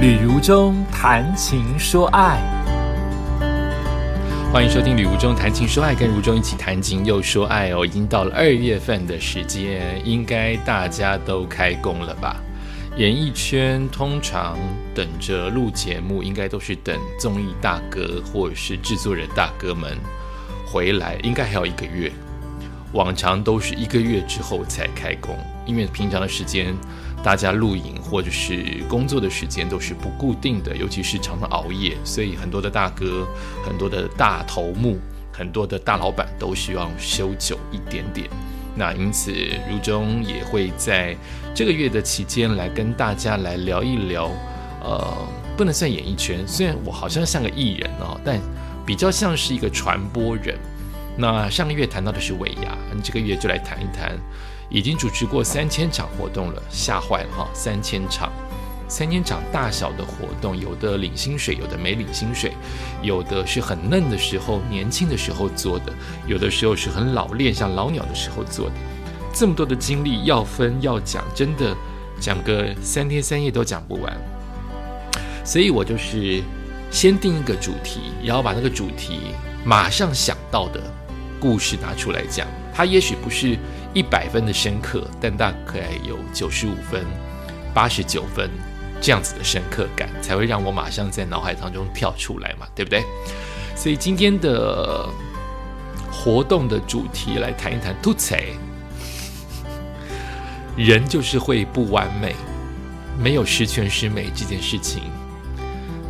旅如中谈情说爱，欢迎收听《旅如中谈情说爱》，跟如中一起谈情又说爱哦。已经到了二月份的时间，应该大家都开工了吧？演艺圈通常等着录节目，应该都是等综艺大哥或者是制作人大哥们回来，应该还有一个月。往常都是一个月之后才开工，因为平常的时间。大家露营或者是工作的时间都是不固定的，尤其是常常熬夜，所以很多的大哥、很多的大头目、很多的大老板都希望休久一点点。那因此，如中也会在这个月的期间来跟大家来聊一聊。呃，不能算演艺圈，虽然我好像像个艺人哦，但比较像是一个传播人。那上个月谈到的是尾牙，这个月就来谈一谈。已经主持过三千场活动了，吓坏了哈！三千场，三千场大小的活动，有的领薪水，有的没领薪水，有的是很嫩的时候、年轻的时候做的，有的时候是很老练，像老鸟的时候做的。这么多的经历要分要讲，真的讲个三天三夜都讲不完。所以我就是先定一个主题，然后把那个主题马上想到的故事拿出来讲。它也许不是。一百分的深刻，但大概有九十五分、八十九分这样子的深刻感，才会让我马上在脑海当中跳出来嘛，对不对？所以今天的活动的主题来谈一谈吐槽。人就是会不完美，没有十全十美这件事情。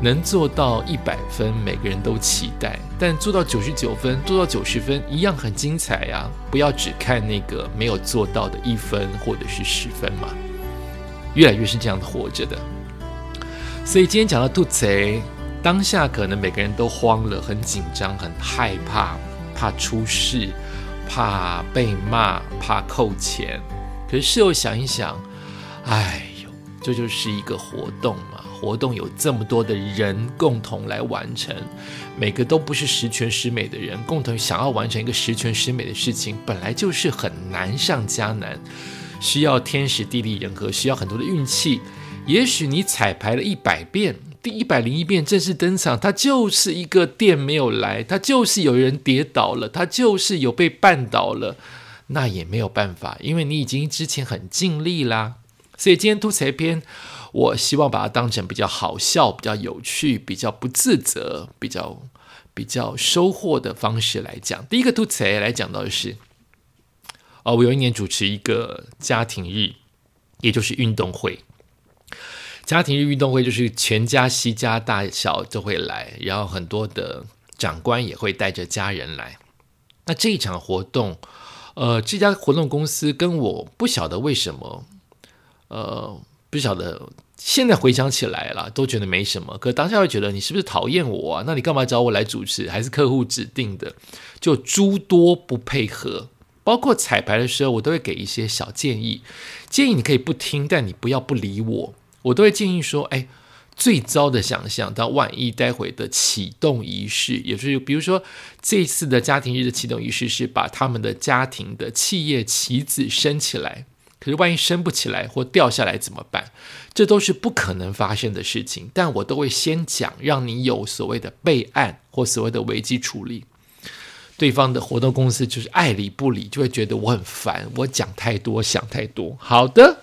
能做到一百分，每个人都期待；但做到九十九分，做到九十分，一样很精彩呀！不要只看那个没有做到的一分或者是十分嘛。越来越是这样的活着的。所以今天讲到兔贼，当下可能每个人都慌了，很紧张，很害怕，怕出事，怕被骂，怕扣钱。可是事后想一想，哎呦，这就是一个活动嘛。活动有这么多的人共同来完成，每个都不是十全十美的人，共同想要完成一个十全十美的事情，本来就是很难上加难，需要天时地利人和，需要很多的运气。也许你彩排了一百遍，第一百零一遍正式登场，它就是一个店没有来，它就是有人跌倒了，它就是有被绊倒了，那也没有办法，因为你已经之前很尽力啦。所以今天吐槽篇。我希望把它当成比较好笑、比较有趣、比较不自责、比较比较收获的方式来讲。第一个吐槽来讲到的是，哦，我有一年主持一个家庭日，也就是运动会。家庭日运动会就是全家、西家大小都会来，然后很多的长官也会带着家人来。那这一场活动，呃，这家活动公司跟我不晓得为什么，呃。不晓得，现在回想起来了，都觉得没什么。可当下会觉得，你是不是讨厌我啊？那你干嘛找我来主持？还是客户指定的？就诸多不配合，包括彩排的时候，我都会给一些小建议。建议你可以不听，但你不要不理我。我都会建议说：，哎，最糟的想象，到万一待会的启动仪式，也就是比如说这次的家庭日的启动仪式是把他们的家庭的企业旗子升起来。可是万一升不起来或掉下来怎么办？这都是不可能发生的事情。但我都会先讲，让你有所谓的备案或所谓的危机处理。对方的活动公司就是爱理不理，就会觉得我很烦，我讲太多，想太多。好的，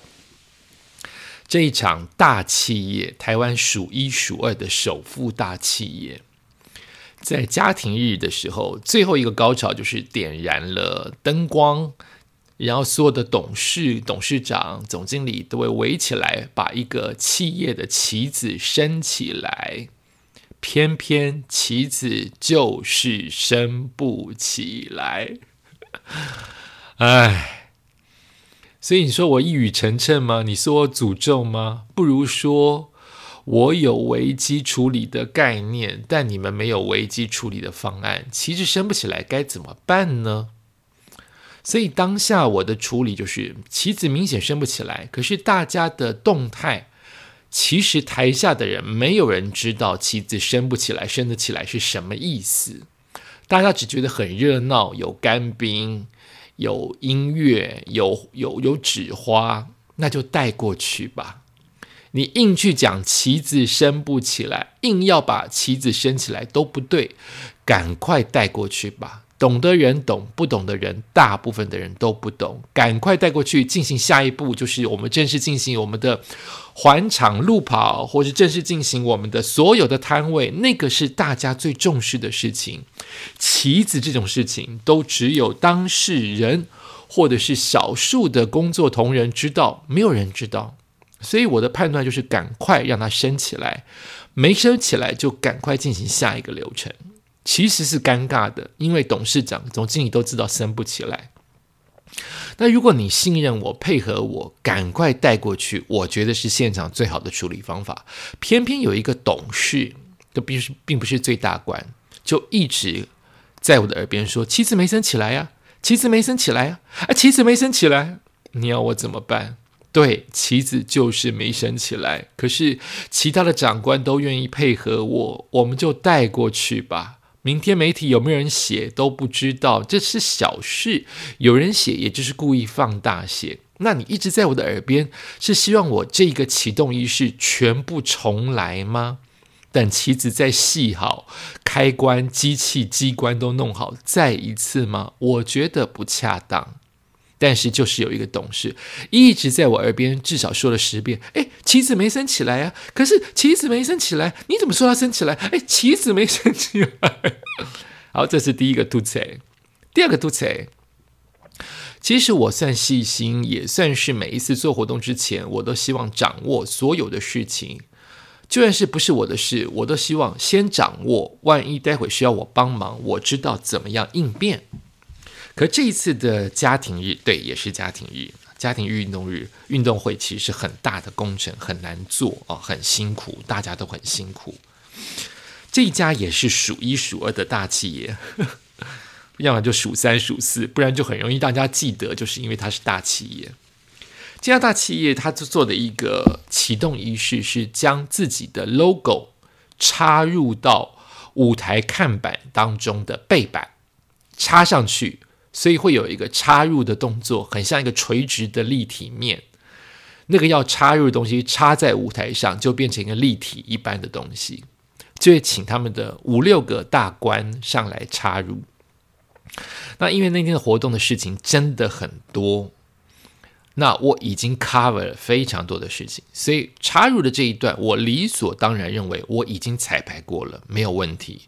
这一场大企业，台湾数一数二的首富大企业，在家庭日的时候，最后一个高潮就是点燃了灯光。然后所有的董事、董事长、总经理都会围起来，把一个企业的旗子升起来。偏偏旗子就是升不起来，唉。所以你说我一语成谶吗？你说我诅咒吗？不如说我有危机处理的概念，但你们没有危机处理的方案。旗子升不起来，该怎么办呢？所以当下我的处理就是棋子明显升不起来，可是大家的动态，其实台下的人没有人知道棋子升不起来、升得起来是什么意思，大家只觉得很热闹，有干冰，有音乐，有有有纸花，那就带过去吧。你硬去讲棋子升不起来，硬要把棋子升起来都不对，赶快带过去吧。懂的人懂，不懂的人，大部分的人都不懂。赶快带过去进行下一步，就是我们正式进行我们的环场路跑，或是正式进行我们的所有的摊位。那个是大家最重视的事情。棋子这种事情，都只有当事人或者是少数的工作同仁知道，没有人知道。所以我的判断就是，赶快让它升起来，没升起来就赶快进行下一个流程。其实是尴尬的，因为董事长、总经理都知道升不起来。那如果你信任我、配合我，赶快带过去，我觉得是现场最好的处理方法。偏偏有一个董事，都并是并不是最大官，就一直在我的耳边说：“旗子没升起来呀，旗子没升起来呀，啊，旗子没升起来，你要我怎么办？”对，旗子就是没升起来。可是其他的长官都愿意配合我，我们就带过去吧。明天媒体有没有人写都不知道，这是小事。有人写，也就是故意放大写。那你一直在我的耳边，是希望我这个启动仪式全部重来吗？等棋子再系好，开关、机器、机关都弄好，再一次吗？我觉得不恰当。但是就是有一个董事一直在我耳边，至少说了十遍：“哎，棋子没升起来啊！可是棋子没升起来，你怎么说它升起来？哎，棋子没升起来。”好，这是第一个肚子。第二个肚子，其实我算细心，也算是每一次做活动之前，我都希望掌握所有的事情，就算是不是我的事，我都希望先掌握。万一待会需要我帮忙，我知道怎么样应变。可这一次的家庭日，对，也是家庭日，家庭日运动日运动会，其实是很大的工程，很难做哦，很辛苦，大家都很辛苦。这一家也是数一数二的大企业，要么就数三数四，不然就很容易大家记得，就是因为它是大企业。这家大企业，它做的一个启动仪式是将自己的 logo 插入到舞台看板当中的背板，插上去。所以会有一个插入的动作，很像一个垂直的立体面。那个要插入的东西插在舞台上，就变成一个立体一般的东西。就会请他们的五六个大官上来插入。那因为那天的活动的事情真的很多，那我已经 cover 了非常多的事情，所以插入的这一段，我理所当然认为我已经彩排过了，没有问题。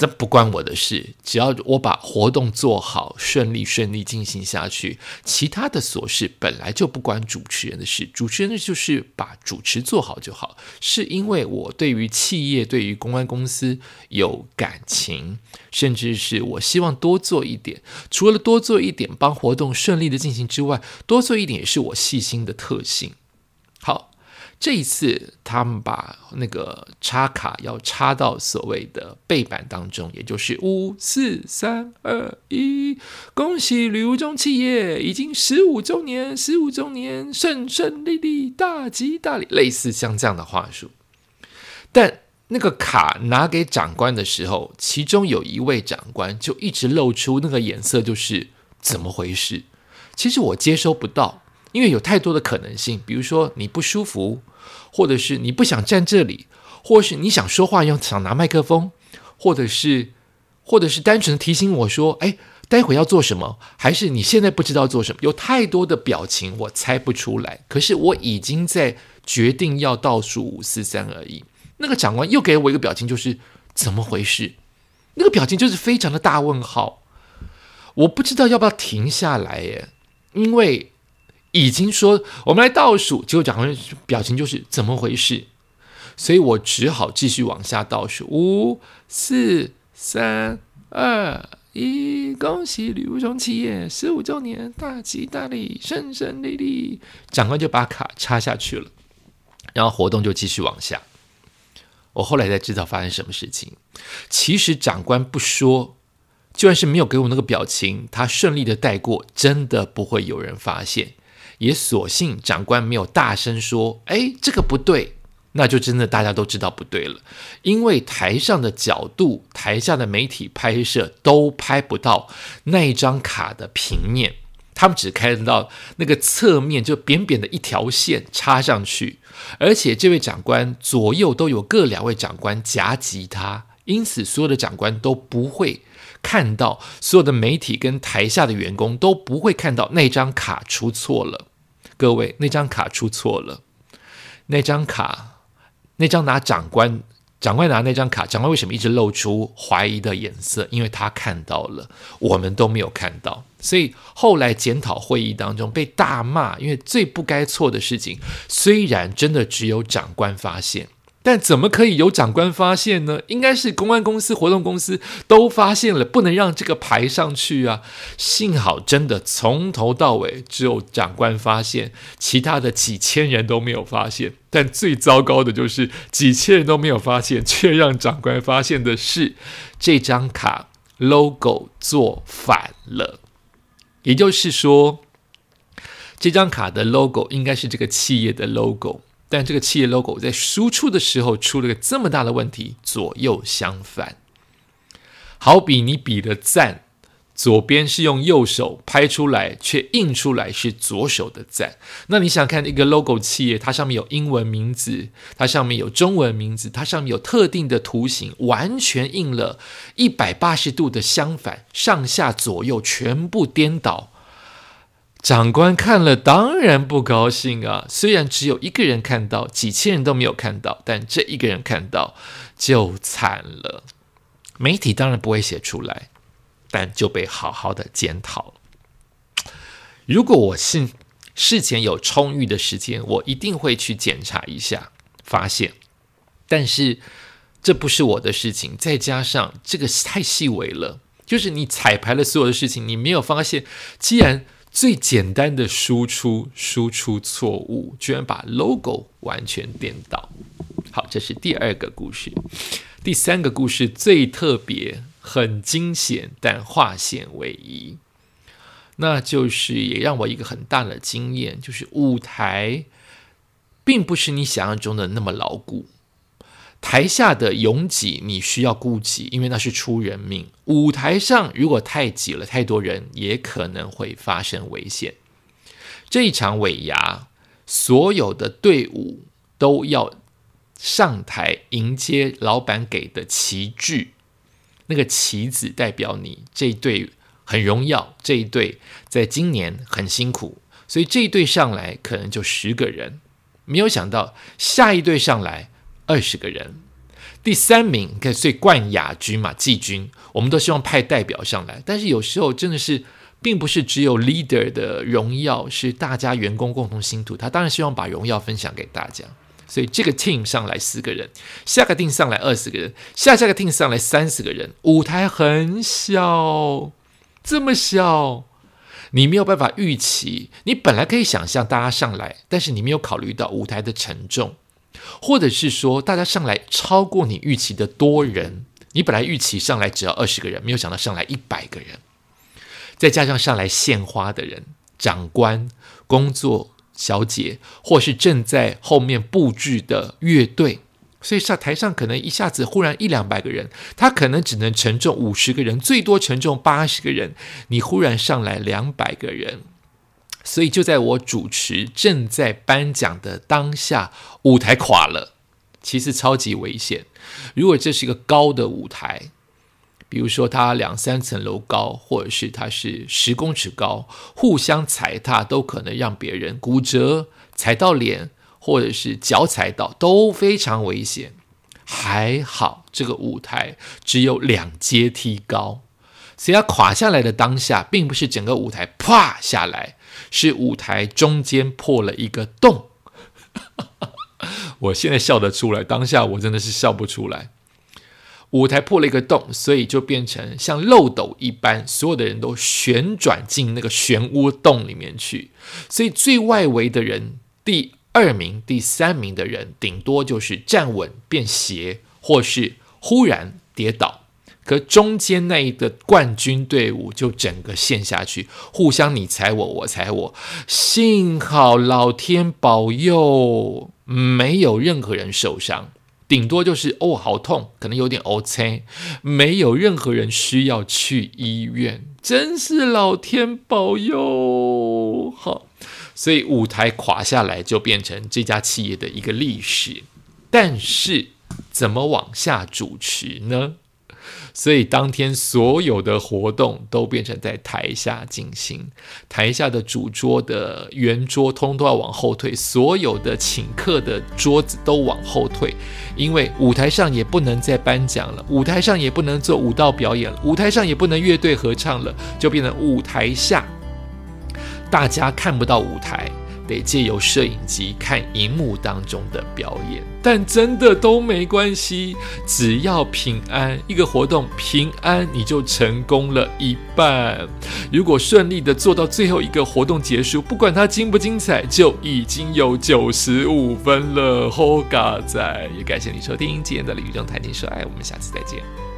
这不关我的事，只要我把活动做好，顺利顺利进行下去，其他的琐事本来就不关主持人的事。主持人就是把主持做好就好。是因为我对于企业、对于公关公司有感情，甚至是我希望多做一点。除了多做一点，帮活动顺利的进行之外，多做一点也是我细心的特性。这一次，他们把那个插卡要插到所谓的背板当中，也就是五四三二一，恭喜旅游中企业已经十五周年，十五周年顺顺利利，大吉大利，类似像这样的话术。但那个卡拿给长官的时候，其中有一位长官就一直露出那个眼色，就是怎么回事？其实我接收不到，因为有太多的可能性，比如说你不舒服。或者是你不想站这里，或是你想说话又想拿麦克风，或者是，或者是单纯的提醒我说：“哎，待会要做什么？”还是你现在不知道做什么？有太多的表情，我猜不出来。可是我已经在决定要倒数五四三而已。那个长官又给我一个表情，就是怎么回事？那个表情就是非常的大问号。我不知道要不要停下来耶，因为。已经说我们来倒数，结果长官表情就是怎么回事？所以我只好继续往下倒数，五、四、三、二、一，恭喜吕无中企业十五周年，大吉大利，顺顺利利。长官就把卡插下去了，然后活动就继续往下。我后来才知道发生什么事情。其实长官不说，就算是没有给我那个表情，他顺利的带过，真的不会有人发现。也索性长官没有大声说：“哎，这个不对。”那就真的大家都知道不对了，因为台上的角度、台下的媒体拍摄都拍不到那一张卡的平面，他们只看到那个侧面就扁扁的一条线插上去，而且这位长官左右都有各两位长官夹击他，因此所有的长官都不会看到，所有的媒体跟台下的员工都不会看到那张卡出错了。各位，那张卡出错了，那张卡，那张拿长官。长官拿那张卡，长官为什么一直露出怀疑的眼色？因为他看到了，我们都没有看到。所以后来检讨会议当中被大骂，因为最不该错的事情，虽然真的只有长官发现。但怎么可以有长官发现呢？应该是公安公司、活动公司都发现了，不能让这个排上去啊！幸好真的从头到尾只有长官发现，其他的几千人都没有发现。但最糟糕的就是几千人都没有发现，却让长官发现的是这张卡 logo 做反了。也就是说，这张卡的 logo 应该是这个企业的 logo。但这个企业 logo 在输出的时候出了个这么大的问题，左右相反。好比你比的赞，左边是用右手拍出来，却印出来是左手的赞。那你想看一个 logo 企业，它上面有英文名字，它上面有中文名字，它上面有特定的图形，完全印了一百八十度的相反，上下左右全部颠倒。长官看了当然不高兴啊！虽然只有一个人看到，几千人都没有看到，但这一个人看到就惨了。媒体当然不会写出来，但就被好好的检讨。如果我是事前有充裕的时间，我一定会去检查一下，发现。但是这不是我的事情，再加上这个太细微了，就是你彩排了所有的事情，你没有发现，既然。最简单的输出，输出错误，居然把 logo 完全颠倒。好，这是第二个故事。第三个故事最特别，很惊险，但化险为夷。那就是也让我一个很大的经验，就是舞台并不是你想象中的那么牢固。台下的拥挤你需要顾及，因为那是出人命。舞台上如果太挤了，太多人也可能会发生危险。这一场尾牙，所有的队伍都要上台迎接老板给的旗帜，那个旗子代表你这一队很荣耀，这一队在今年很辛苦，所以这一队上来可能就十个人，没有想到下一队上来。二十个人，第三名可以最冠亚军嘛？季军，我们都希望派代表上来，但是有时候真的是，并不是只有 leader 的荣耀，是大家员工共同辛苦。他当然希望把荣耀分享给大家，所以这个 team 上来四个人，下个 team 上来二十个人，下下个 team 上来三十个人，舞台很小，这么小，你没有办法预期。你本来可以想象大家上来，但是你没有考虑到舞台的沉重。或者是说，大家上来超过你预期的多人，你本来预期上来只要二十个人，没有想到上来一百个人，再加上上来献花的人、长官、工作小姐，或是正在后面布置的乐队，所以上台上可能一下子忽然一两百个人，他可能只能承重五十个人，最多承重八十个人，你忽然上来两百个人。所以就在我主持正在颁奖的当下，舞台垮了，其实超级危险。如果这是一个高的舞台，比如说它两三层楼高，或者是它是十公尺高，互相踩踏都可能让别人骨折、踩到脸，或者是脚踩到，都非常危险。还好这个舞台只有两阶梯高，所以它垮下来的当下，并不是整个舞台啪下来。是舞台中间破了一个洞，我现在笑得出来，当下我真的是笑不出来。舞台破了一个洞，所以就变成像漏斗一般，所有的人都旋转进那个漩涡洞里面去。所以最外围的人，第二名、第三名的人，顶多就是站稳变斜，或是忽然跌倒。可中间那一个冠军队伍就整个陷下去，互相你踩我，我踩我。幸好老天保佑，没有任何人受伤。顶多就是哦好痛，可能有点 O C，没有任何人需要去医院，真是老天保佑。好，所以舞台垮下来就变成这家企业的一个历史，但是怎么往下主持呢？所以当天所有的活动都变成在台下进行，台下的主桌的圆桌通都要往后退，所有的请客的桌子都往后退，因为舞台上也不能再颁奖了，舞台上也不能做舞蹈表演了，舞台上也不能乐队合唱了，就变成舞台下，大家看不到舞台。得借由摄影机看荧幕当中的表演，但真的都没关系，只要平安，一个活动平安，你就成功了一半。如果顺利的做到最后一个活动结束，不管它精不精彩，就已经有九十五分了。好嘎仔，也感谢你收听今天的李宇中谈情说爱，我们下次再见。